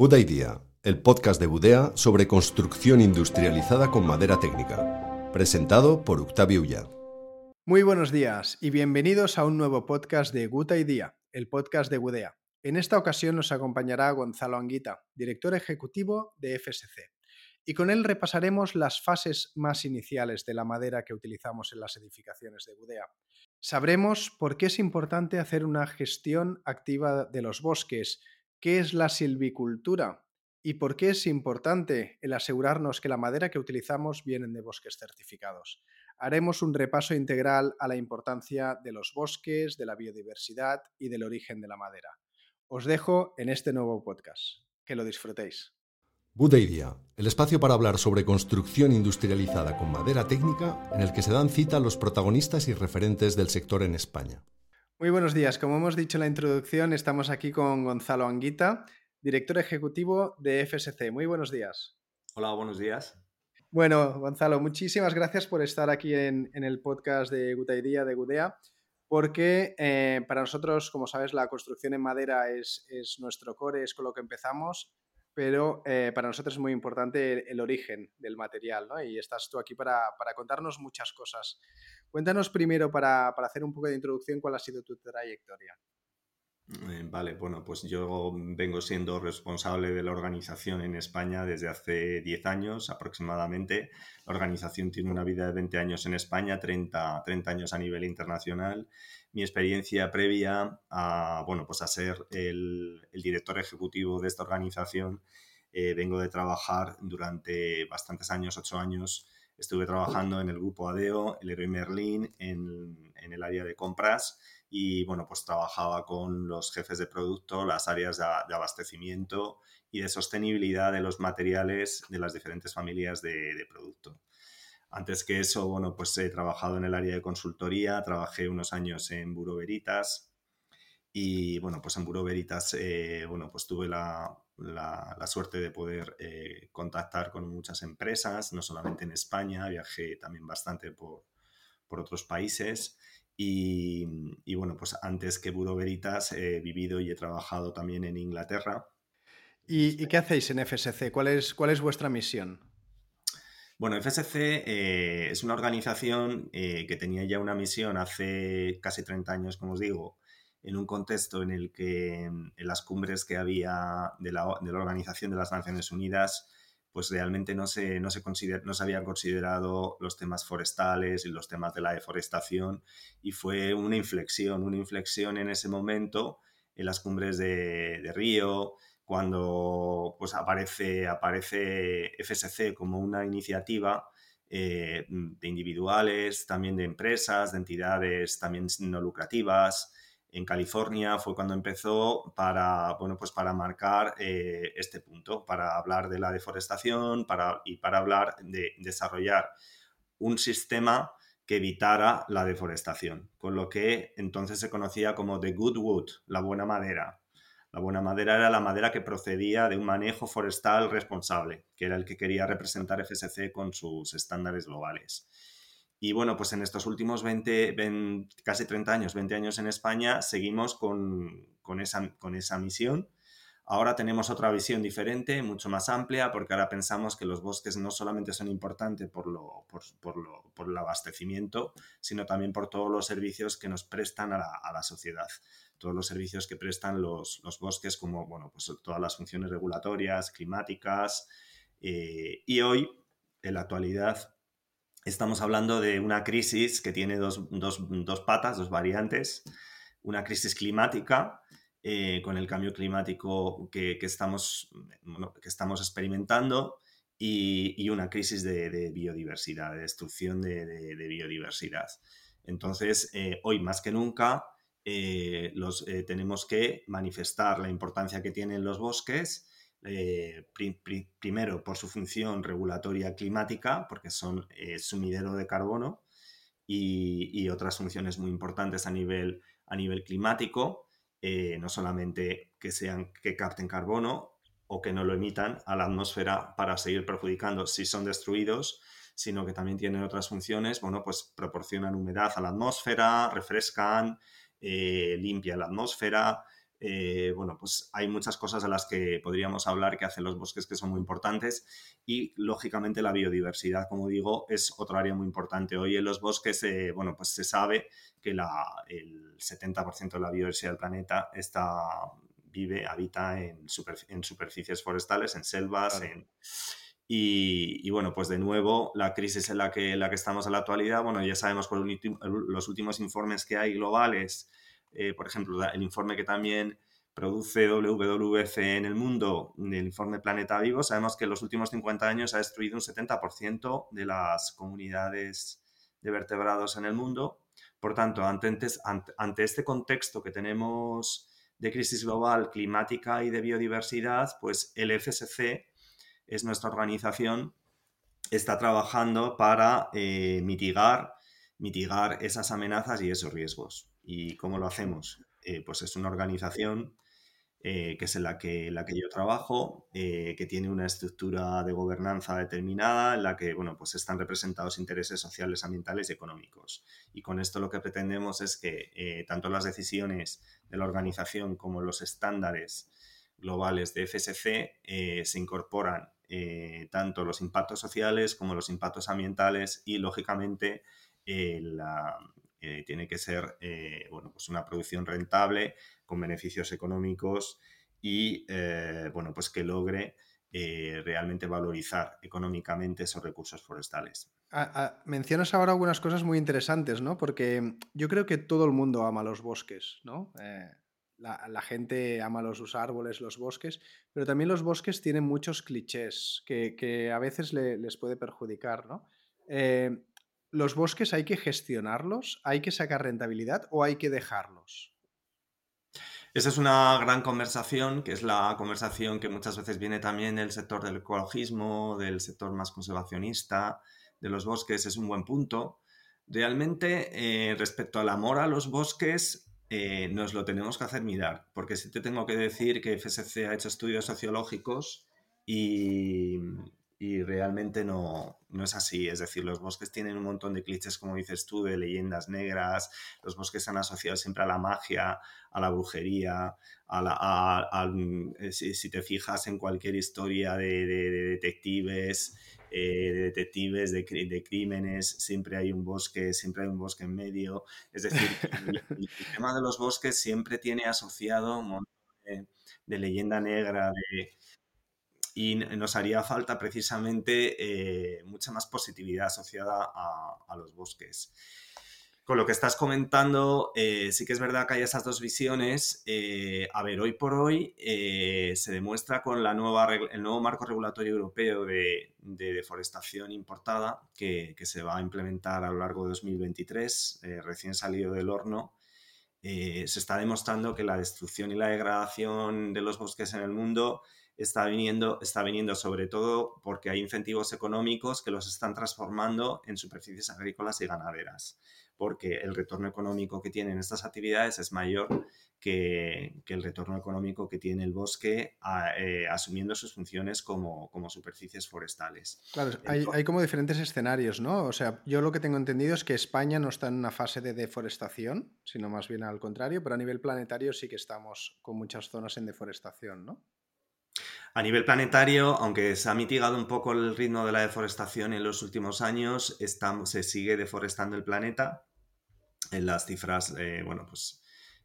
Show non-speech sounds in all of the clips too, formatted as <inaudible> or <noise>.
Buda Idea, el podcast de Budea sobre construcción industrializada con madera técnica. Presentado por Octavio Ulla. Muy buenos días y bienvenidos a un nuevo podcast de Good Idea, el podcast de Budea. En esta ocasión nos acompañará Gonzalo Anguita, director ejecutivo de FSC. Y con él repasaremos las fases más iniciales de la madera que utilizamos en las edificaciones de Budea. Sabremos por qué es importante hacer una gestión activa de los bosques, qué es la silvicultura y por qué es importante el asegurarnos que la madera que utilizamos viene de bosques certificados. Haremos un repaso integral a la importancia de los bosques, de la biodiversidad y del origen de la madera. Os dejo en este nuevo podcast. Que lo disfrutéis. Buda Idea, el espacio para hablar sobre construcción industrializada con madera técnica en el que se dan cita los protagonistas y referentes del sector en España. Muy buenos días. Como hemos dicho en la introducción, estamos aquí con Gonzalo Anguita, director ejecutivo de FSC. Muy buenos días. Hola, buenos días. Bueno, Gonzalo, muchísimas gracias por estar aquí en, el podcast de Gutaidía de Gudea, porque eh, para nosotros, como sabes, la construcción en madera es, nuestro core, es con lo que empezamos, pero eh, para nosotros es muy importante el, origen del material, ¿no? Y estás tú aquí para, para contarnos muchas cosas. Cuéntanos primero, para, hacer un poco de introducción, cuál ha sido tu trayectoria. Eh, vale, bueno, pues yo vengo siendo responsable de la organización en España desde hace 10 años aproximadamente. La organización tiene una vida de 20 años en España, 30, 30 años a nivel internacional. Mi experiencia previa a, bueno, pues a ser el, director ejecutivo de esta organización, eh, vengo de trabajar durante bastantes años, 8 años, Estuve trabajando en el grupo ADEO, el Héroe Merlin, en, el área de compras y bueno, pues trabajaba con los jefes de producto, las áreas de, abastecimiento y de sostenibilidad de los materiales de las diferentes familias de, producto. Antes que eso, bueno, pues he trabajado en el área de consultoría, trabajé unos años en Buro Veritas y bueno, pues en Buro Veritas, eh, bueno, pues tuve la, la, suerte de poder eh, contactar con muchas empresas, no solamente en España, viajé también bastante por, otros países. Y, bueno, pues antes que Buro Veritas he vivido y he trabajado también en Inglaterra. ¿Y, qué hacéis en FSC? ¿Cuál es, cuál es vuestra misión? Bueno, FSC eh, es una organización eh, que tenía ya una misión hace casi 30 años, como os digo, en un contexto en el que en las cumbres que había de la, Organización de las Naciones Unidas, pues realmente no se, no, se no se habían considerado los temas forestales y los temas de la deforestación y fue una inflexión, una inflexión en ese momento en las cumbres de, Río, cuando pues aparece, aparece FSC como una iniciativa eh, de individuales, también de empresas, de entidades también no lucrativas, en California fue cuando empezó para, bueno, pues para marcar eh, este punto, para hablar de la deforestación para, y para hablar de desarrollar un sistema que evitara la deforestación, con lo que entonces se conocía como the good wood, la buena madera. La buena madera era la madera que procedía de un manejo forestal responsable, que era el que quería representar FSC con sus estándares globales. Y bueno, pues en estos últimos 20, casi 30 años, 20 años en España, seguimos con, esa, misión. Ahora tenemos otra visión diferente, mucho más amplia, porque ahora pensamos que los bosques no solamente son importantes por el abastecimiento, sino también por todos los servicios que nos prestan a la, sociedad. Todos los servicios que prestan los, los, bosques, como bueno, pues todas las funciones regulatorias, climáticas. Eh, y hoy, en la actualidad, estamos hablando de una crisis que tiene dos, patas, dos variantes. Una crisis climática, eh, con el cambio climático que, estamos, que estamos experimentando, y, una crisis de, biodiversidad, de destrucción de, biodiversidad. Entonces, eh, hoy más que nunca, eh, los, tenemos que manifestar la importancia que tienen los bosques eh, primero por su función regulatoria climática, porque son eh, sumidero de carbono, y, otras funciones muy importantes a nivel, a nivel climático, eh, no solamente que, sean, que capten carbono o que no lo emitan a la atmósfera para seguir perjudicando si son destruidos, sino que también tienen otras funciones, bueno, pues proporcionan humedad a la atmósfera, refrescan, limpian la atmósfera, eh, bueno, pues hay muchas cosas de las que podríamos hablar que hacen los bosques que son muy importantes y, lógicamente, la biodiversidad, como digo, es otro área muy importante. Hoy en los bosques, eh, bueno, pues se sabe que el 70% de la biodiversidad del planeta está, vive, habita en, superficies forestales, en selvas, Y, bueno, pues de nuevo, la crisis en la que, la que estamos en la actualidad, bueno, ya sabemos por los últimos informes que hay globales, eh, por ejemplo, el informe que también produce WWF en el mundo, el informe Planeta Vivo, sabemos que en los últimos 50 años ha destruido un 70% de las comunidades de vertebrados en el mundo. Por tanto, ante, ante este contexto que tenemos de crisis global climática y de biodiversidad, pues el FSC es nuestra organización, está trabajando para eh, mitigar, mitigar esas amenazas y esos riesgos. ¿Y cómo lo hacemos? Eh, pues es una organización eh, que es en la que, la que yo trabajo, que tiene una estructura de gobernanza determinada, en la que bueno, pues están representados intereses sociales, ambientales y económicos. Y con esto lo que pretendemos es que tanto las decisiones de la organización como los estándares globales de FSC se incorporan tanto los impactos sociales como los impactos ambientales y, lógicamente, la, eh, tiene que ser eh, bueno, pues una producción rentable, con beneficios económicos y eh, bueno, pues que logre realmente valorizar económicamente esos recursos forestales. Ah, ah, mencionas ahora algunas cosas muy interesantes, ¿no? Porque yo creo que todo el mundo ama los bosques, ¿no? La, gente ama los, árboles, los bosques, pero también los bosques tienen muchos clichés que, a veces les puede perjudicar, ¿no? ¿Los bosques hay que gestionarlos? ¿Hay que sacar rentabilidad o hay que dejarlos? Esa es una gran conversación, que es la conversación que muchas veces viene también del sector del ecologismo, del sector más conservacionista, de los bosques, es un buen punto. Realmente, eh, respecto al amor a los bosques, eh, nos lo tenemos que hacer mirar, porque si te tengo que decir que FSC ha hecho estudios sociológicos y, y realmente no, no, es así. Es decir, los bosques tienen un montón de clichés, como dices tú, de leyendas negras, los bosques han asociado siempre a la magia, a la brujería, a la, eh, si, te fijas en cualquier historia de, detectives, eh, de detectives de, de, crímenes, siempre hay un bosque, siempre hay un bosque en medio. Es decir, el, tema de los bosques siempre tiene asociado un montón de leyenda negra, de y nos haría falta precisamente eh, mucha más positividad asociada a, los bosques. Con lo que estás comentando, eh, sí que es verdad que hay esas dos visiones. Eh, a ver, hoy por hoy se demuestra con la nueva, el nuevo marco regulatorio europeo de, deforestación importada que, que, se va a implementar a lo largo de 2023, recién salido del horno. se está demostrando que la destrucción y la degradación de los bosques en el mundo está viniendo, está viniendo sobre todo porque hay incentivos económicos que los están transformando en superficies agrícolas y ganaderas, porque el retorno económico que tienen estas actividades es mayor que, el retorno económico que tiene el bosque eh, asumiendo sus funciones como, superficies forestales. Claro, hay, hay, como diferentes escenarios, ¿no? O sea, yo lo que tengo entendido es que España no está en una fase de deforestación, sino más bien al contrario, pero a nivel planetario sí que estamos con muchas zonas en deforestación, ¿no? A nivel planetario, aunque se ha mitigado un poco el ritmo de la deforestación en los últimos años, se sigue deforestando el planeta. En las cifras, eh, bueno, pues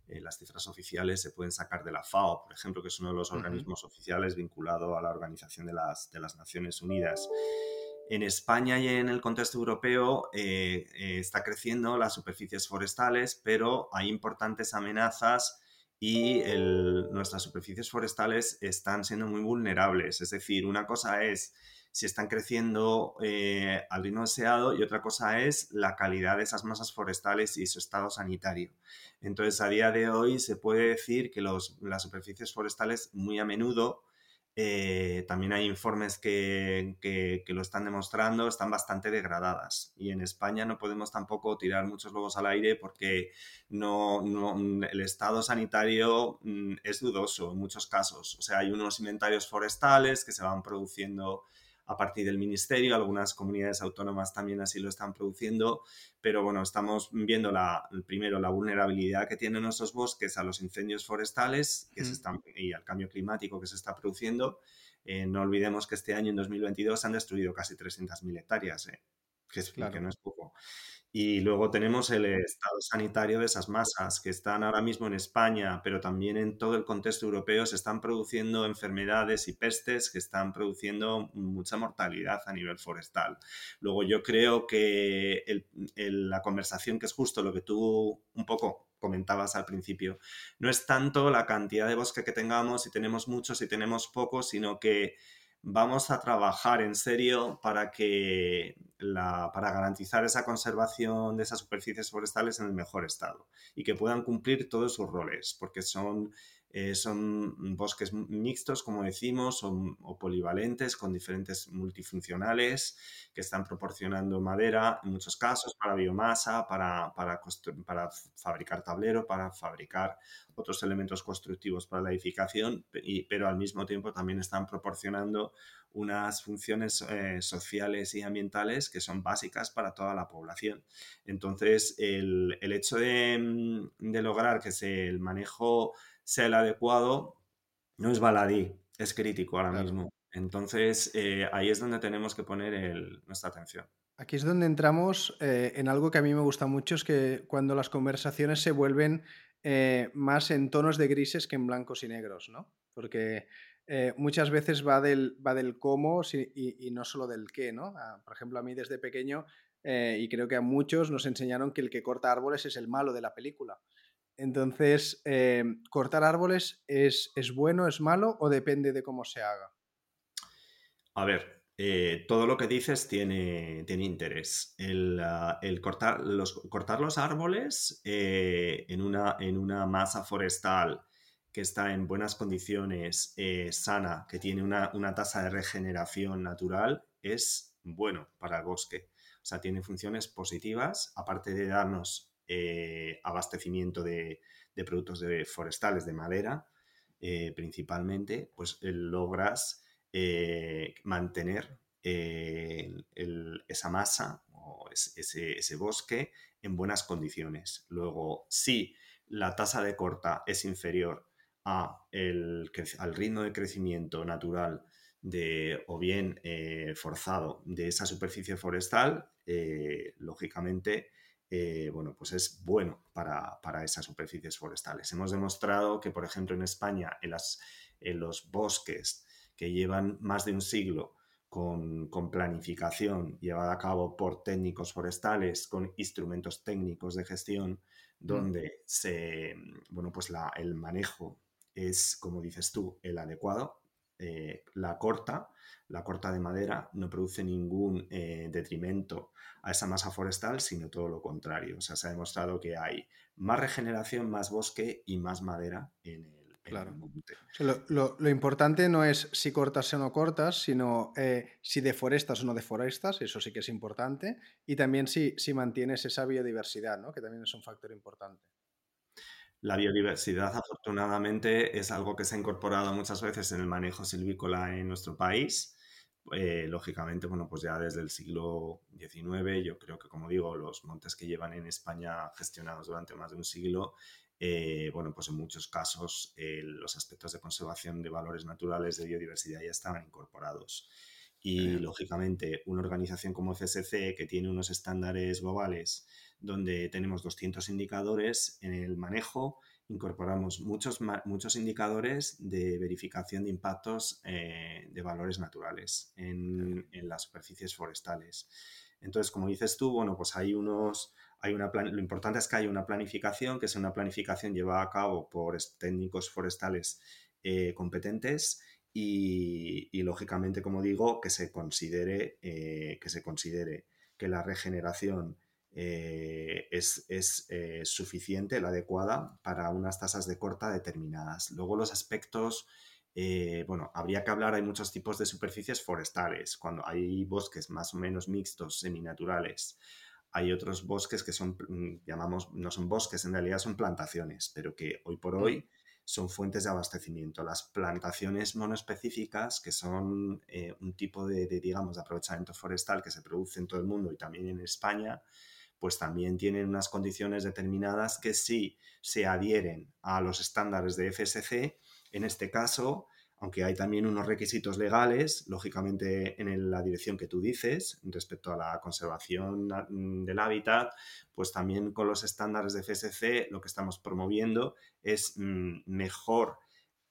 eh, las cifras oficiales se pueden sacar de la FAO, por ejemplo, que es uno de los organismos oficiales vinculado a la Organización de las, Naciones Unidas. En España y en el contexto europeo eh, está creciendo las superficies forestales, pero hay importantes amenazas y nuestras superficies forestales están siendo muy vulnerables. Es decir, una cosa es si están creciendo eh, al ritmo deseado y otra cosa es la calidad de esas masas forestales y su estado sanitario. Entonces, a día de hoy se puede decir que las superficies forestales muy a menudo eh, también hay informes que, lo están demostrando, están bastante degradadas. Y en España no podemos tampoco tirar muchos lobos al aire porque no, el estado sanitario mm, es dudoso en muchos casos. O sea, hay unos inventarios forestales que se van produciendo a partir del ministerio, algunas comunidades autónomas también así lo están produciendo, pero bueno, estamos viendo la, primero la vulnerabilidad que tienen nuestros bosques a los incendios forestales que se están, y al cambio climático que se está produciendo. Eh, no olvidemos que este año, en 2022, se han destruido casi 300.000 hectáreas, eh, que, es, que no es poco. Y luego tenemos el estado sanitario de esas masas que están ahora mismo en España, pero también en todo el contexto europeo se están produciendo enfermedades y pestes que están produciendo mucha mortalidad a nivel forestal. Luego yo creo que la conversación, que es justo lo que tú un poco comentabas al principio, no es tanto la cantidad de bosque que tengamos, si tenemos muchos, si tenemos pocos, sino que vamos a trabajar en serio para que para garantizar esa conservación de esas superficies forestales en el mejor estado y que puedan cumplir todos sus roles, porque son eh, son bosques mixtos, como decimos, o, polivalentes, con diferentes multifuncionales que están proporcionando madera, en muchos casos, para biomasa, para, para, para fabricar tablero, para fabricar otros elementos constructivos para la edificación, pero al mismo tiempo también están proporcionando unas funciones eh, sociales y ambientales que son básicas para toda la población. Entonces, el, el hecho de, mm, de, lograr que se, el manejo sea el adecuado, no es baladí, es crítico ahora mismo. Entonces, eh, ahí es donde tenemos que poner nuestra atención. Aquí es donde entramos eh, en algo que a mí me gusta mucho, es que cuando las conversaciones se vuelven eh, más en tonos de grises que en blancos y negros, ¿no? Porque muchas veces va del, va del cómo y, no solo del qué, ¿no? Por ejemplo, a mí desde pequeño, y creo que a muchos nos enseñaron que el que corta árboles es el malo de la película. Entonces, eh, ¿cortar árboles es, bueno, es malo o depende de cómo se haga? A ver, eh, todo lo que dices tiene, tiene interés. El, ah, cortar, los, cortar, los, árboles eh, en, una, en, una, masa forestal que está en buenas condiciones, sana, que tiene una, una, tasa de regeneración natural, es bueno para el bosque. O sea, tiene funciones positivas, aparte de darnos eh, abastecimiento de, productos de forestales de madera, eh, principalmente, pues eh, logras mantener esa masa o ese, bosque en buenas condiciones. Luego, si la tasa de corta es inferior al ritmo de crecimiento natural de, o bien forzado de esa superficie forestal, lógicamente eh, bueno, pues es bueno para, esas superficies forestales. Hemos demostrado que, por ejemplo, en España, en, los bosques que llevan más de un siglo con, planificación llevada a cabo por técnicos forestales, con instrumentos técnicos de gestión, mm. donde se, bueno, pues el manejo es, como dices tú, el adecuado, eh, la corta, la corta de madera no produce ningún eh, detrimento a esa masa forestal, sino todo lo contrario. O sea, se ha demostrado que hay más regeneración, más bosque y más madera en el, claro. monte. lo, importante no es si cortas o no cortas, sino eh, si deforestas o no deforestas, eso sí que es importante, y también si, si mantienes esa biodiversidad, ¿no? que también es un factor importante. La biodiversidad, afortunadamente, es algo que se ha incorporado muchas veces en el manejo silvícola en nuestro país. Eh, lógicamente, bueno, pues ya desde el siglo XIX, yo creo que, como digo, los montes que llevan en España gestionados durante más de un siglo, eh, bueno, pues en muchos casos eh, los aspectos de conservación de valores naturales de biodiversidad ya estaban incorporados. Y, lógicamente, una organización como FSC, que tiene unos estándares globales donde tenemos 200 indicadores en el manejo, incorporamos muchos, muchos indicadores de verificación de impactos eh, de valores naturales en, las superficies forestales. Entonces, como dices tú, bueno, pues hay unos, hay una lo importante es que haya una planificación, que sea una planificación llevada a cabo por técnicos forestales eh, competentes y, lógicamente, como digo, que se considere, eh, que se considere que la regeneración eh, es, eh, suficiente, la adecuada para unas tasas de corta determinadas. Luego los aspectos, eh, bueno, habría que hablar, hay muchos tipos de superficies forestales, cuando hay bosques más o menos mixtos, seminaturales. Hay otros bosques que son, mm, llamamos, no son bosques, en realidad son plantaciones, pero que hoy por hoy son fuentes de abastecimiento. Las plantaciones monoespecíficas, que son un tipo de, digamos, de aprovechamiento forestal que se produce en todo el mundo y también en España, pues también tienen unas condiciones determinadas que sí se adhieren a los estándares de FSC, en este caso, aunque hay también unos requisitos legales, lógicamente en la dirección que tú dices, respecto a la conservación mm, del hábitat, pues también con los estándares de FSC lo que estamos promoviendo es mm, mejor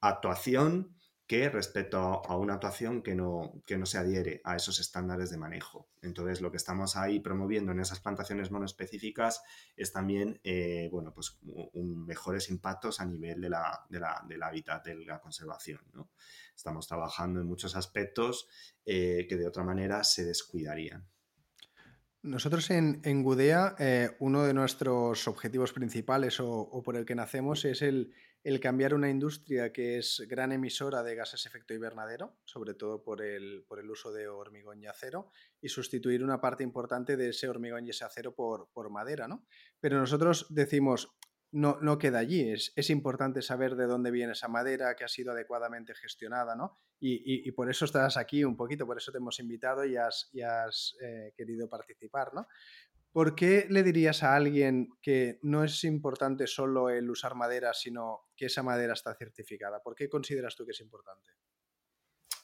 actuación que respecto a una actuación que no, que no se adhiere a esos estándares de manejo. Entonces, lo que estamos ahí promoviendo en esas plantaciones monoespecíficas es también, eh, bueno, pues mejores impactos a nivel de la, del hábitat, de la conservación. Estamos trabajando en muchos aspectos eh, que de otra manera se descuidarían. Nosotros en, Gudea, eh, uno de nuestros objetivos principales o, por el que nacemos es el, cambiar una industria que es gran emisora de gases efecto invernadero, sobre todo por el, por el, uso de hormigón y acero, y sustituir una parte importante de ese hormigón y ese acero por, por madera. ¿no? Pero nosotros decimos, no, no queda allí. Es, es, importante saber de dónde viene esa madera, que ha sido adecuadamente gestionada, ¿no? Y, y, por eso estás aquí un poquito, por eso te hemos invitado y has, y has eh, querido participar, ¿no? ¿Por qué le dirías a alguien que no es importante solo el usar madera, sino que esa madera está certificada? ¿Por qué consideras tú que es importante?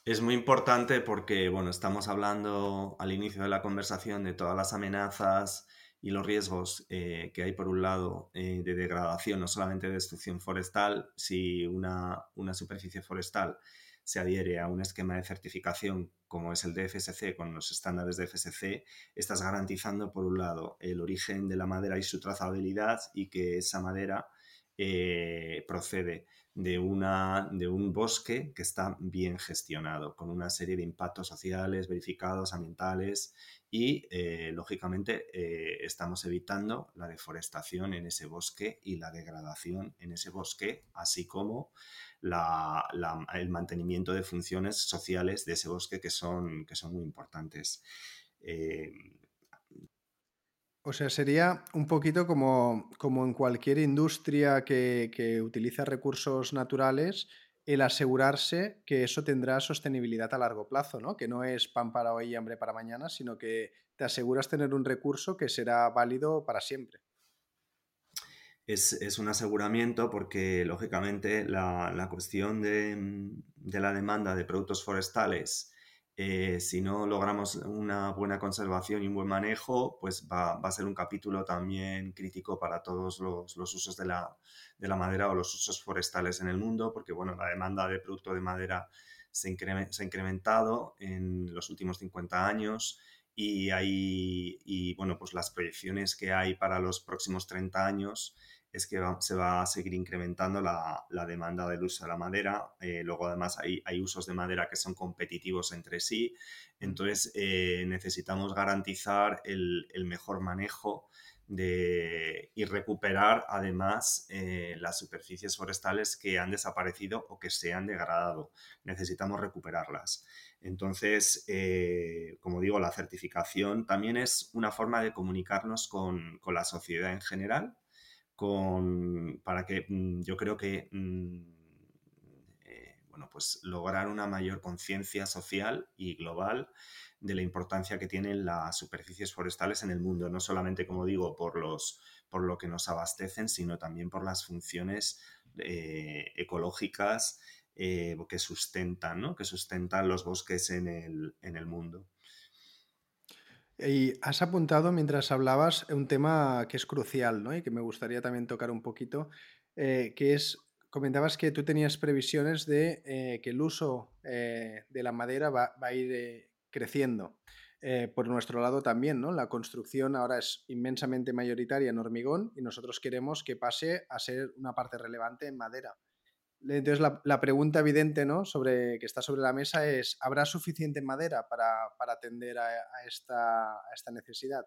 Es muy importante porque, bueno, estamos hablando al inicio de la conversación de todas las amenazas, y los riesgos eh, que hay, por un lado, eh, de degradación, no solamente de destrucción forestal, si una, una, superficie forestal se adhiere a un esquema de certificación como es el de FSC, con los estándares de FSC, estás garantizando, por un lado, el origen de la madera y su trazabilidad y que esa madera eh, procede de, una, de un bosque que está bien gestionado, con una serie de impactos sociales verificados, ambientales y, eh, lógicamente, eh, estamos evitando la deforestación en ese bosque y la degradación en ese bosque, así como el mantenimiento de funciones sociales de ese bosque que son, que son muy importantes. Eh, o sea, sería un poquito como, como en cualquier industria que, que utiliza recursos naturales, el asegurarse que eso tendrá sostenibilidad a largo plazo, ¿no? Que no es pan para hoy y hambre para mañana, sino que te aseguras tener un recurso que será válido para siempre. Es, un aseguramiento porque, lógicamente, la, cuestión de, de, la demanda de productos forestales eh, si no logramos una buena conservación y un buen manejo, pues va, a ser un capítulo también crítico para todos los, usos de la, madera o los usos forestales en el mundo, porque bueno, la demanda de producto de madera se, ha incrementado en los últimos 50 años y, hay, y bueno, pues las proyecciones que hay para los próximos 30 años es que se va a seguir incrementando la, demanda del uso de la madera. Eh, luego, además, hay, hay, usos de madera que son competitivos entre sí. Entonces, eh, necesitamos garantizar el, mejor manejo de, y recuperar, además, eh, las superficies forestales que han desaparecido o que se han degradado. Necesitamos recuperarlas. Entonces, como digo, la certificación también es una forma de comunicarnos con, con la sociedad en general para que mm, yo creo que mm, eh, bueno, pues lograr una mayor conciencia social y global de la importancia que tienen las superficies forestales en el mundo, no solamente, como digo, por, los, por lo que nos abastecen, sino también por las funciones eh, ecológicas eh, que sustentan, que sustentan los bosques en el, en el mundo. Y has apuntado mientras hablabas un tema que es crucial, ¿no? Y que me gustaría también tocar un poquito, eh, que es, comentabas que tú tenías previsiones de eh, que el uso eh, de la madera va, a ir creciendo. por nuestro lado también, ¿no? La construcción ahora es inmensamente mayoritaria en hormigón y nosotros queremos que pase a ser una parte relevante en madera. Entonces, la, pregunta evidente ¿no? sobre, que está sobre la mesa es, ¿habrá suficiente madera para, atender a, esta, necesidad?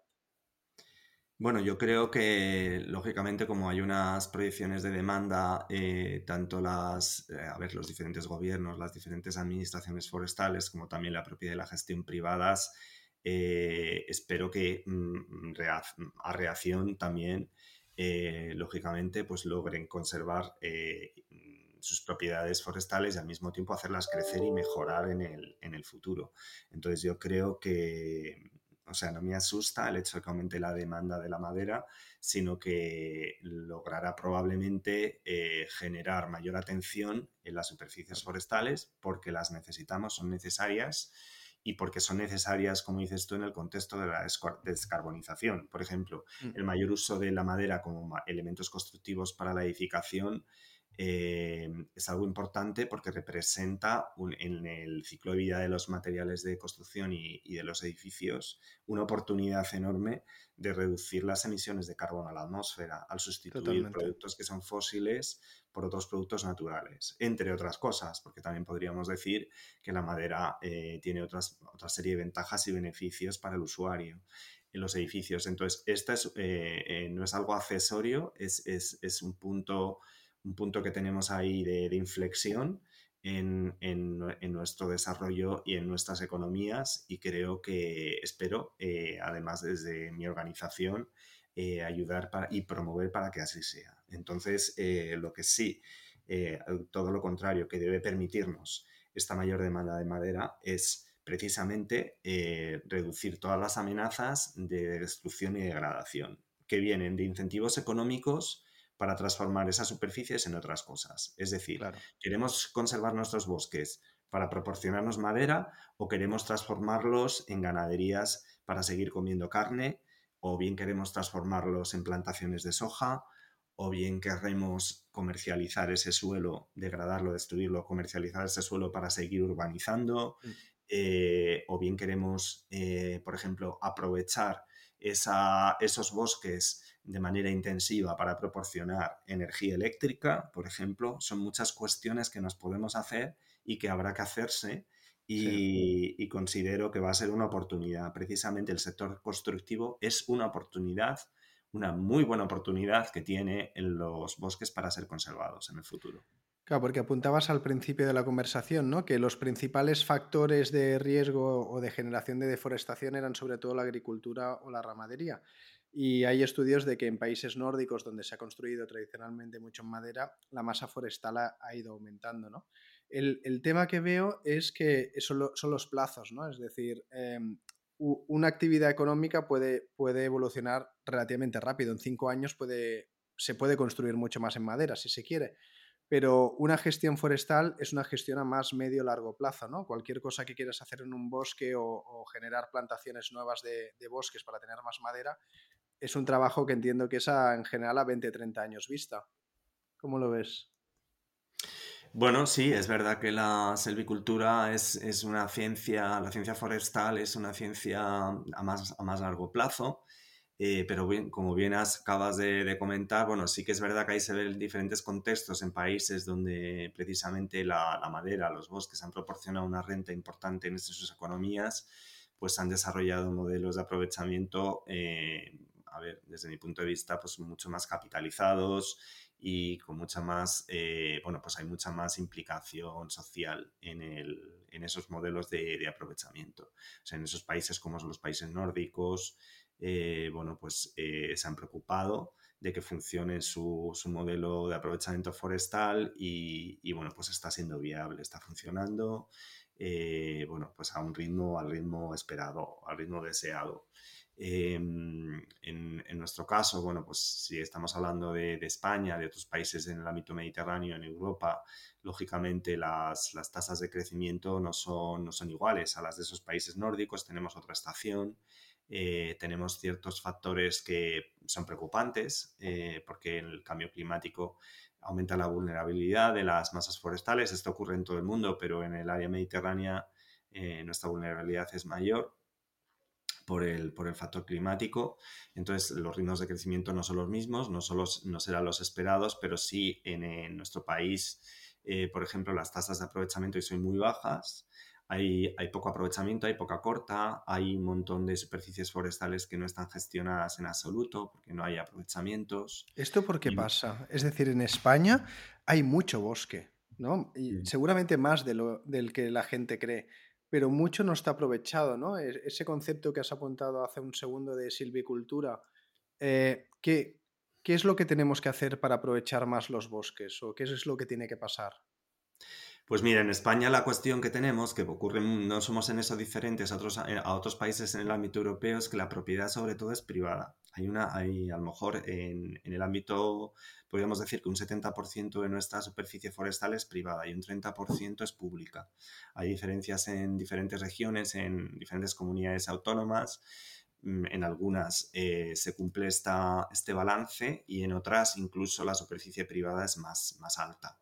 Bueno, yo creo que lógicamente como hay unas proyecciones de demanda, eh, tanto las, eh, a ver, los diferentes gobiernos, las diferentes administraciones forestales, como también la propiedad de la gestión privadas, eh, espero que mm, a reacción también, lógicamente, pues logren conservar sus propiedades forestales y al mismo tiempo hacerlas crecer y mejorar en el, en el futuro. Entonces yo creo que, o sea, no me asusta el hecho de que aumente la demanda de la madera, sino que logrará probablemente eh, generar mayor atención en las superficies forestales porque las necesitamos, son necesarias y porque son necesarias, como dices tú, en el contexto de la descarbonización. Por ejemplo, mm. el mayor uso de la madera como elementos constructivos para la edificación eh, es algo importante porque representa en el ciclo de vida de los materiales de construcción y, de los edificios una oportunidad enorme de reducir las emisiones de carbono a la atmósfera al sustituir productos que son fósiles por otros productos naturales, entre otras cosas, porque también podríamos decir que la madera eh, tiene otras, otra serie de ventajas y beneficios para el usuario en los edificios. Entonces, esta eh, no es algo accesorio, es, es, es un punto un punto que tenemos ahí de, inflexión en, nuestro desarrollo y en nuestras economías y creo que espero, eh, además desde mi organización, eh, ayudar y promover para que así sea. Entonces, eh, lo que sí, todo lo contrario, que debe permitirnos esta mayor demanda de madera es precisamente reducir todas las amenazas de destrucción y degradación que vienen de incentivos económicos para transformar esas superficies en otras cosas. Es decir, queremos conservar nuestros bosques para proporcionarnos madera o queremos transformarlos en ganaderías para seguir comiendo carne o bien queremos transformarlos en plantaciones de soja o bien queremos comercializar ese suelo, degradarlo, destruirlo, comercializar ese suelo para seguir urbanizando, mm. eh, o bien queremos, eh, por ejemplo, aprovechar esos bosques de manera intensiva para proporcionar energía eléctrica, por ejemplo, son muchas cuestiones que nos podemos hacer y que habrá que hacerse y, considero que va a ser una oportunidad. Precisamente el sector constructivo es una oportunidad, una muy buena oportunidad que tiene en los bosques para ser conservados en el futuro. Claro, porque apuntabas al principio de la conversación, ¿no? Que los principales factores de riesgo o de generación de deforestación eran sobre todo la agricultura o la ramadería. Y hay estudios de que en países nórdicos, donde se ha construido tradicionalmente mucho en madera, la masa forestal ha, ido aumentando. ¿no? El, tema que veo es que son, son los plazos, ¿no? es decir, em, una actividad económica puede, puede evolucionar relativamente rápido. En cinco años puede, se puede construir mucho más en madera, si se quiere. Pero una gestión forestal es una gestión a más medio largo plazo, ¿no? Cualquier cosa que quieras hacer en un bosque o, generar plantaciones nuevas de, de, bosques para tener más madera es un trabajo que entiendo que es en general a 20-30 años vista. ¿Cómo lo ves? Bueno, sí, es verdad que la selvicultura es, una ciencia, la ciencia forestal es una ciencia a más, a más largo plazo, eh, pero bien, como bien acabas de, comentar, bueno, sí que es verdad que ahí se ven diferentes contextos en países donde precisamente la, madera, los bosques han proporcionado una renta importante en sus economías, pues han desarrollado modelos de aprovechamiento eh, a ver, desde mi punto de vista, pues mucho más capitalizados y con mucha más, eh, bueno, pues hay mucha más implicación social en, el, en esos modelos de, aprovechamiento. O sea, en esos países como los países nórdicos, eh, bueno, pues eh, se han preocupado de que funcione su, su modelo de aprovechamiento forestal y, y, bueno, pues está siendo viable, está funcionando, bueno, pues a un ritmo, al ritmo esperado, al ritmo deseado. Em, en, nuestro caso, bueno, pues si estamos hablando de, España, de otros países en el ámbito mediterráneo, en Europa, lógicamente las, tasas de crecimiento no son, no son iguales a las de esos países nórdicos, tenemos otra estación, eh, tenemos ciertos factores que son preocupantes eh, porque el cambio climático aumenta la vulnerabilidad de las masas forestales, esto ocurre en todo el mundo, pero en el área mediterránea eh, nuestra vulnerabilidad es mayor por el, por el factor climático. Entonces, los ritmos de crecimiento no son los mismos, no, solo, no serán los esperados, pero sí en, nuestro país, eh, por ejemplo, las tasas de aprovechamiento son muy bajas. Hay, hay, poco aprovechamiento, hay poca corta, hay un montón de superficies forestales que no están gestionadas en absoluto porque no hay aprovechamientos. ¿Esto por qué pasa? Es decir, en España hay mucho bosque, ¿no? Y seguramente más de lo, del que la gente cree pero mucho no está aprovechado, ¿no? E-, ese concepto que has apuntado hace un segundo de silvicultura, eh, ¿qué, ¿qué es lo que tenemos que hacer para aprovechar más los bosques o qué es lo que tiene que pasar? Pues mira, en España la cuestión que tenemos, que ocurre, no somos en eso diferentes a otros, a otros países en el ámbito europeo, es que la propiedad sobre todo es privada. Hay una, hay a lo mejor en, en el ámbito, podríamos decir que un 70% de nuestra superficie forestal es privada y un 30% es pública. Hay diferencias en diferentes regiones, en diferentes comunidades autónomas. Mm, en algunas eh, se cumple esta, este balance y en otras incluso la superficie privada es más, más alta.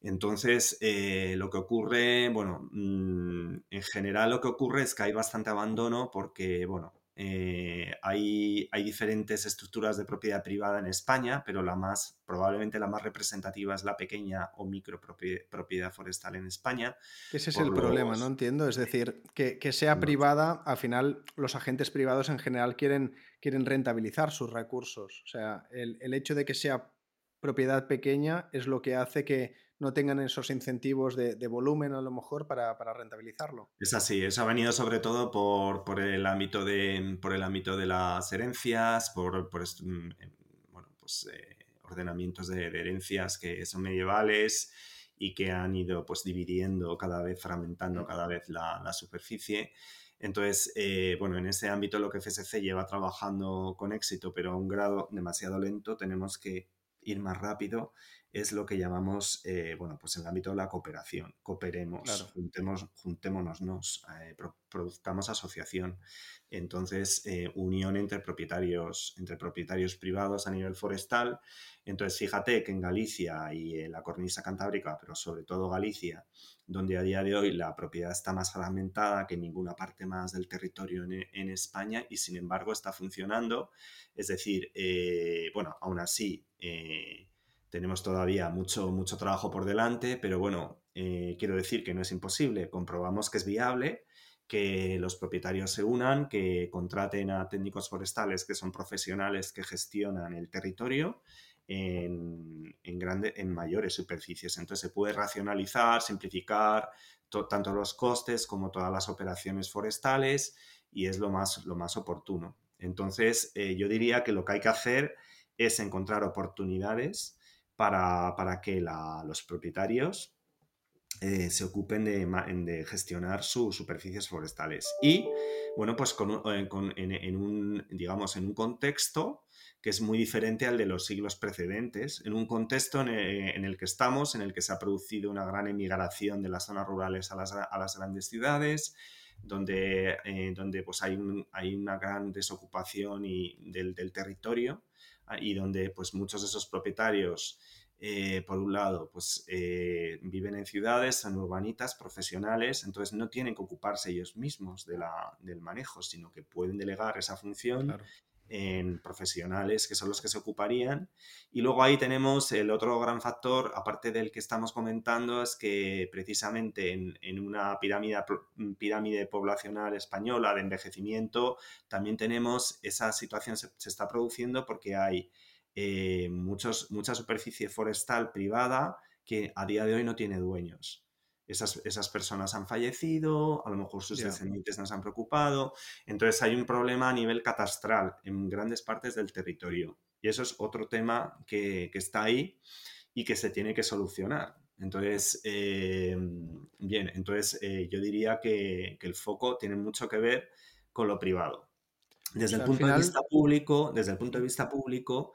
Entonces, eh, lo que ocurre, bueno, mm, en general lo que ocurre es que hay bastante abandono porque, bueno, eh, hay, hay, diferentes estructuras de propiedad privada en España, pero la más, probablemente la más representativa es la pequeña o micropropiedad forestal en España. Ese es el problema, no entiendo. Es decir, que, que sea privada, al final los agentes privados en general quieren, quieren rentabilizar sus recursos. O sea, el, el hecho de que sea propiedad pequeña es lo que hace que no tengan esos incentivos de, volumen a lo mejor para, rentabilizarlo. Es así, eso ha venido sobre todo por, el, ámbito de, por el ámbito de las herencias, por, mm, bueno, pues, eh, ordenamientos de, herencias que son medievales y que han ido pues, dividiendo cada vez, fragmentando cada vez la, superficie. Entonces, eh, bueno, en ese ámbito lo que FSC lleva trabajando con éxito, pero a un grado demasiado lento, tenemos que ir más rápido es lo que llamamos, eh, bueno, pues en el ámbito de la cooperación. Cooperemos, juntemos, juntémonos, eh, produzcamos asociación. Entonces, eh, unión entre propietarios, entre propietarios privados a nivel forestal. Entonces, fíjate que en Galicia y en la cornisa cantábrica, pero sobre todo Galicia, donde a día de hoy la propiedad está más fragmentada que ninguna parte más del territorio en, España y sin embargo está funcionando. Es decir, bueno, aún así tenemos todavía mucho, mucho trabajo por delante, pero bueno, eh, quiero decir que no es imposible. Comprobamos que es viable, que los propietarios se unan, que contraten a técnicos forestales que son profesionales que gestionan el territorio en, en, en mayores superficies. Entonces se puede racionalizar, simplificar tanto los costes como todas las operaciones forestales y es lo más, lo más oportuno. Entonces eh, yo diría que lo que hay que hacer es encontrar oportunidades para, que los propietarios eh, se ocupen de, gestionar sus superficies forestales. Y, bueno, pues eh, en, un, digamos, en un contexto que es muy diferente al de los siglos precedentes, en un contexto en el, que estamos, en el que se ha producido una gran emigración de las zonas rurales a las, grandes ciudades, donde, eh, donde pues hay, hay, una gran desocupación y del, del territorio y donde pues muchos de esos propietarios, eh, por un lado, pues eh, viven en ciudades, son urbanitas, profesionales, entonces no tienen que ocuparse ellos mismos del manejo, sino que pueden delegar esa función en profesionales que son los que se ocuparían. Y luego ahí tenemos el otro gran factor, aparte del que estamos comentando, es que precisamente en, una pirámide, pirámide poblacional española de envejecimiento, también tenemos esa situación se, está produciendo porque hay eh, muchos, mucha superficie forestal privada que a día de hoy no tiene dueños esas, personas han fallecido, a lo mejor sus descendientes no se han preocupado. Entonces hay un problema a nivel catastral en grandes partes del territorio. Y eso es otro tema que, está ahí y que se tiene que solucionar. Entonces, eh, bien, entonces eh, yo diría que, el foco tiene mucho que ver con lo privado. Desde el punto de vista público, desde el punto de vista público,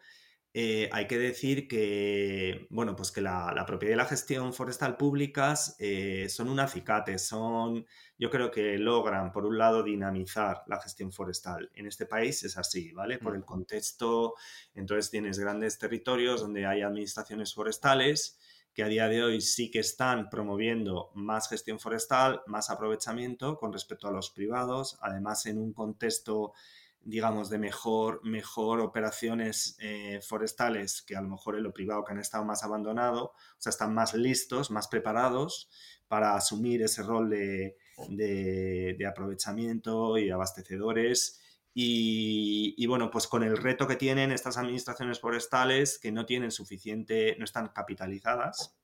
eh, hay que decir que, bueno, pues que la, propiedad y la gestión forestal públicas eh, son un acicate, son, yo creo que logran, por un lado, dinamizar la gestión forestal. En este país es así, ¿vale? Por el contexto, entonces tienes grandes territorios donde hay administraciones forestales que a día de hoy sí que están promoviendo más gestión forestal, más aprovechamiento con respecto a los privados, además en un contexto digamos, de mejor, mejor operaciones eh, forestales que a lo mejor en lo privado que han estado más abandonados, o sea, están más listos, más preparados para asumir ese rol de, de, aprovechamiento y abastecedores. Y, bueno, pues con el reto que tienen estas administraciones forestales que no tienen suficiente, no están capitalizadas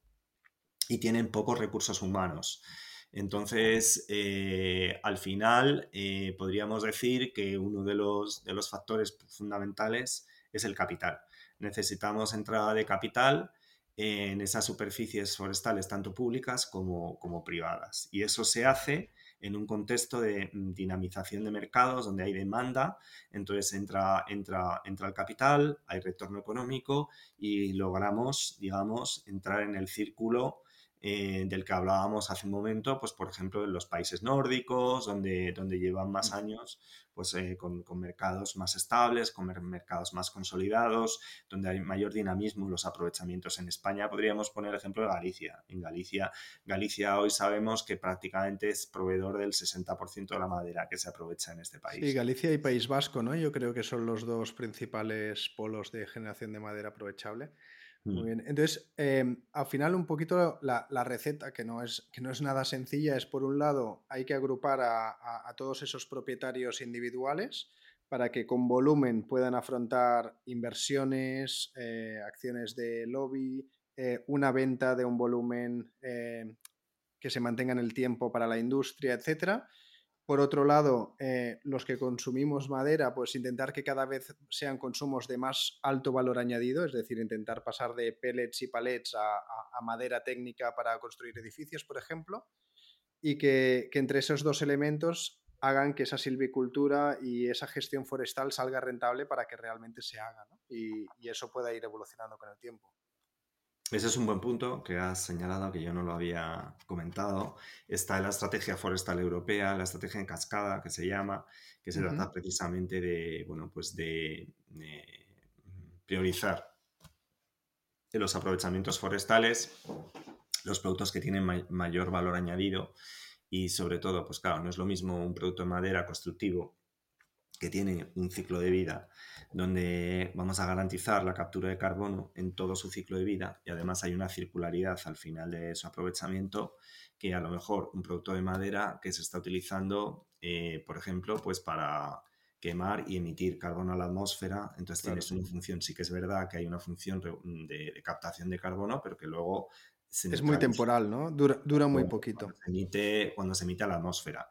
y tienen pocos recursos humanos. Entonces, eh, al final, eh, podríamos decir que uno de los, de los factores fundamentales es el capital. necesitamos entrada de capital en esas superficies forestales, tanto públicas como, como privadas. Y eso se hace en un contexto de mm, dinamización de mercados donde hay demanda, entonces entra, entra, entra el capital, hay retorno económico y logramos, digamos, entrar en el círculo eh, del que hablábamos hace un momento, pues por ejemplo en los países nórdicos, donde, donde llevan más años, pues eh, con, mercados más estables, con mercados más consolidados, donde hay mayor dinamismo en los aprovechamientos. En España podríamos poner el ejemplo de Galicia. En Galicia, Galicia hoy sabemos que prácticamente es proveedor del 60% de la madera que se aprovecha en este país. Sí, Galicia y País Vasco, ¿no? Yo creo que son los dos principales polos de generación de madera aprovechable. Muy mm. bien. Entonces, em, al final, un poquito la, receta, que no, es, que no es nada sencilla, es por un lado, hay que agrupar a, todos esos propietarios individuales para que con volumen puedan afrontar inversiones, eh, acciones de lobby, eh, una venta de un volumen eh, que se mantenga en el tiempo para la industria, etcétera por otro lado, eh, los que consumimos madera, pues intentar que cada vez sean consumos de más alto valor añadido, es decir, intentar pasar de pellets y palets a, madera técnica para construir edificios, por ejemplo, y que, entre esos dos elementos hagan que esa silvicultura y esa gestión forestal salga rentable para que realmente se haga y eso pueda ir evolucionando con el tiempo. Ese es un buen punto que has señalado, que yo no lo había comentado. Está la estrategia forestal europea, la estrategia en cascada, que se llama, que se trata precisamente de, bueno, pues de, priorizar los aprovechamientos forestales, los productos que tienen mayor valor añadido y sobre todo, pues claro, no es lo mismo un producto de madera constructivo que tiene un ciclo de vida donde vamos a garantizar la captura de carbono en todo su ciclo de vida y además hay una circularidad al final de su aprovechamiento que a lo mejor un producto de madera que se está utilizando, eh, por ejemplo, pues para quemar y emitir carbono a la atmósfera, entonces tienes una función, sí que es verdad que hay una función de, captación de carbono, pero que luego... es muy temporal, ¿no? Dura, dura muy poquito. se, emite, cuando se emite a la atmósfera.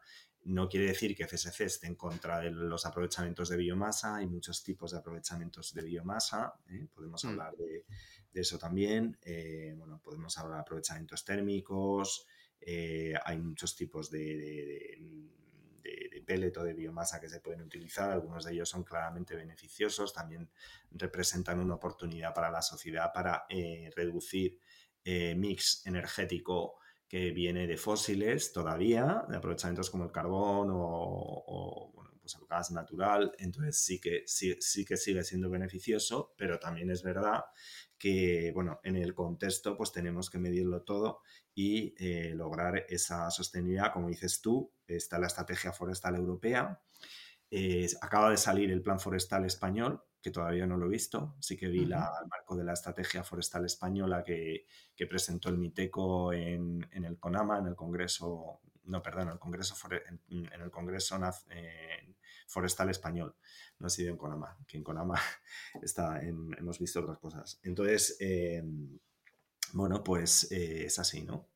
No quiere decir que FSC esté en contra de los aprovechamientos de biomasa, hay muchos tipos de aprovechamientos de biomasa, ¿eh? podemos mm. hablar de, eso también, eh, bueno, podemos hablar de aprovechamientos térmicos, eh, hay muchos tipos de, de, de, o de biomasa que se pueden utilizar, algunos de ellos son claramente beneficiosos, también representan una oportunidad para la sociedad para reducir mix energético que viene de fósiles todavía, de aprovechamientos como el carbón o, pues el gas natural, entonces sí que, sí, sí, que sigue siendo beneficioso, pero también es verdad que, bueno, en el contexto pues tenemos que medirlo todo y eh, lograr esa sostenibilidad, como dices tú, está la estrategia forestal europea, acaba de salir el plan forestal español, que todavía no lo he visto. Sí que vi la, el marco de la estrategia forestal española que, que presentó el MITECO en, en, el CONAMA, en el Congreso, no, perdón, en el Congreso, en, el Congreso Forestal Español. No ha sido en CONAMA, que en CONAMA <laughs> está hemos visto otras cosas. Entonces, em, bueno, pues eh, es así, ¿no?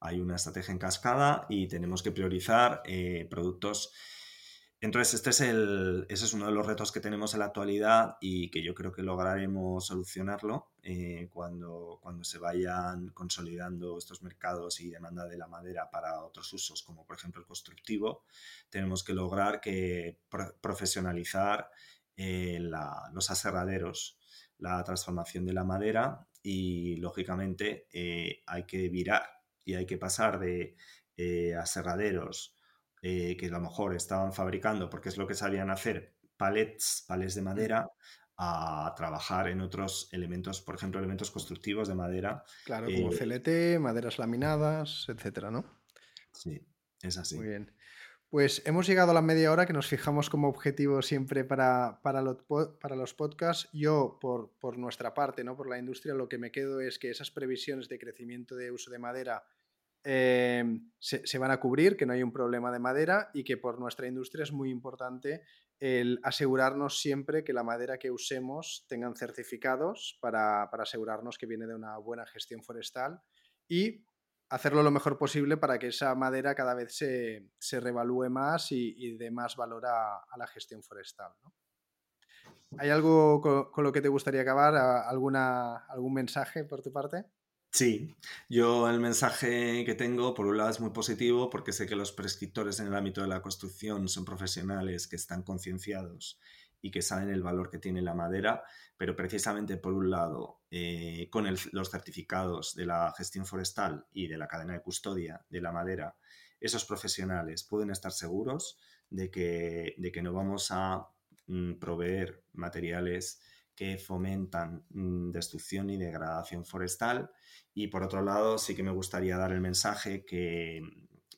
Hay una estrategia en cascada y tenemos que priorizar eh, productos entonces, este es el, ese es uno de los retos que tenemos en la actualidad y que yo creo que lograremos solucionarlo eh, cuando, cuando se vayan consolidando estos mercados y demanda de la madera para otros usos, como por ejemplo el constructivo. Tenemos que lograr que profesionalizar eh, los aserraderos, la transformación de la madera y, lógicamente, eh, hay que virar y hay que pasar de aserraderos eh, que a lo mejor estaban fabricando, porque es lo que sabían hacer, palets, palets de madera, a trabajar en otros elementos, por ejemplo, elementos constructivos de madera. Claro, como eh, CLT, maderas laminadas, etcétera, ¿no? Sí, es así. Muy bien. Pues hemos llegado a la media hora que nos fijamos como objetivo siempre para, para, para los podcasts. Yo, por, por, nuestra parte, ¿no? por la industria, lo que me quedo es que esas previsiones de crecimiento de uso de madera Em, se, van a cubrir, que no hay un problema de madera y que por nuestra industria es muy importante asegurarnos siempre que la madera que usemos tengan certificados para, asegurarnos que viene de una buena gestión forestal y hacerlo lo mejor posible para que esa madera cada vez se, revalúe más y, dé más valor a, la gestión forestal. ¿Hay algo con, lo que te gustaría acabar? ¿Alguna, ¿Algún mensaje por tu parte? Sí, yo el mensaje que tengo, por un lado, es muy positivo porque sé que los prescriptores en el ámbito de la construcción son profesionales que están concienciados y que saben el valor que tiene la madera, pero precisamente por un lado, eh, con los certificados de la gestión forestal y de la cadena de custodia de la madera, esos profesionales pueden estar seguros de que, de que no vamos a mm, proveer materiales que fomentan mm, destrucción y degradación forestal. Y por otro lado, sí que me gustaría dar el mensaje que,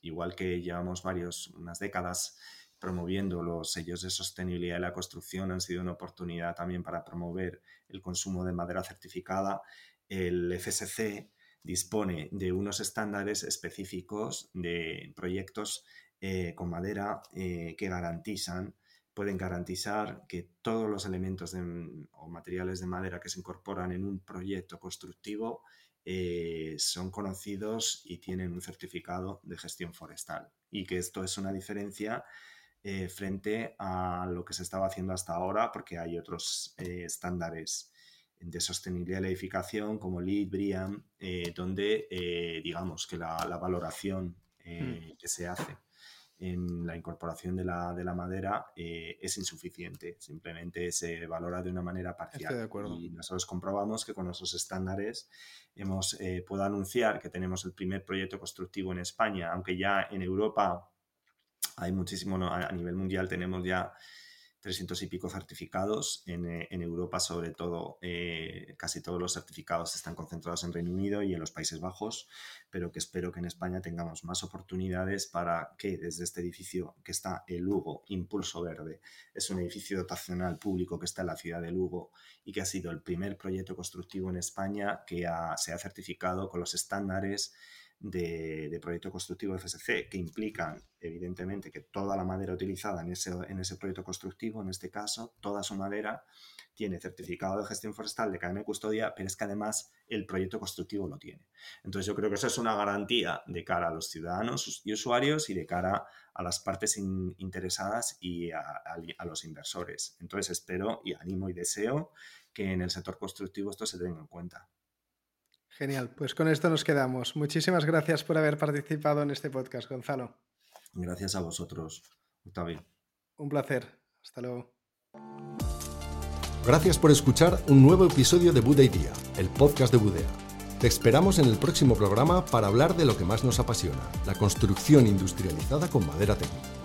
igual que llevamos varios, unas décadas promoviendo los sellos de sostenibilidad de la construcción, han sido una oportunidad también para promover el consumo de madera certificada. El FSC dispone de unos estándares específicos de proyectos eh, con madera eh, que garantizan pueden garantizar que todos los elementos o materiales de madera que se incorporan en un proyecto constructivo eh, son conocidos y tienen un certificado de gestión forestal. Y que esto es una diferencia eh, frente a lo que se estaba haciendo hasta ahora, porque hay otros eh, estándares de sostenibilidad de la edificación como LEED, BRIAM, donde digamos que la, valoración mm. que se hace en la incorporación de la, de la madera eh, es insuficiente, simplemente se valora de una manera parcial. Y nosotros comprobamos que con esos estándares hemos, eh, puedo anunciar que tenemos el primer proyecto constructivo en España, aunque ya en Europa hay muchísimo, a nivel mundial tenemos ya 300 y pico certificados. En, eh, Europa, sobre todo, eh, casi todos los certificados están concentrados en Reino Unido y en los Países Bajos, pero que espero que en España tengamos más oportunidades para que desde este edificio que está en Lugo, Impulso Verde, es un edificio dotacional público que está en la ciudad de Lugo y que ha sido el primer proyecto constructivo en España que se ha certificado con los estándares de, proyecto constructivo FSC que implican, evidentemente, que toda la madera utilizada en ese, en ese proyecto constructivo, en este caso, toda su madera, tiene certificado de gestión forestal de cadena de custodia, pero es que además el proyecto constructivo lo tiene. Entonces yo creo que eso es una garantía de cara a los ciudadanos y usuarios y de cara a las partes interesadas y a, a, los inversores. Entonces espero y animo y deseo que en el sector constructivo esto se tenga en cuenta. Genial, pues con esto nos quedamos. Muchísimas gracias por haber participado en este podcast, Gonzalo. Gracias a vosotros, Octavio. Un placer. Hasta luego. Gracias por escuchar un nuevo episodio de Buda y Día, el podcast de Budea. Te esperamos en el próximo programa para hablar de lo que más nos apasiona, la construcción industrializada con madera técnica.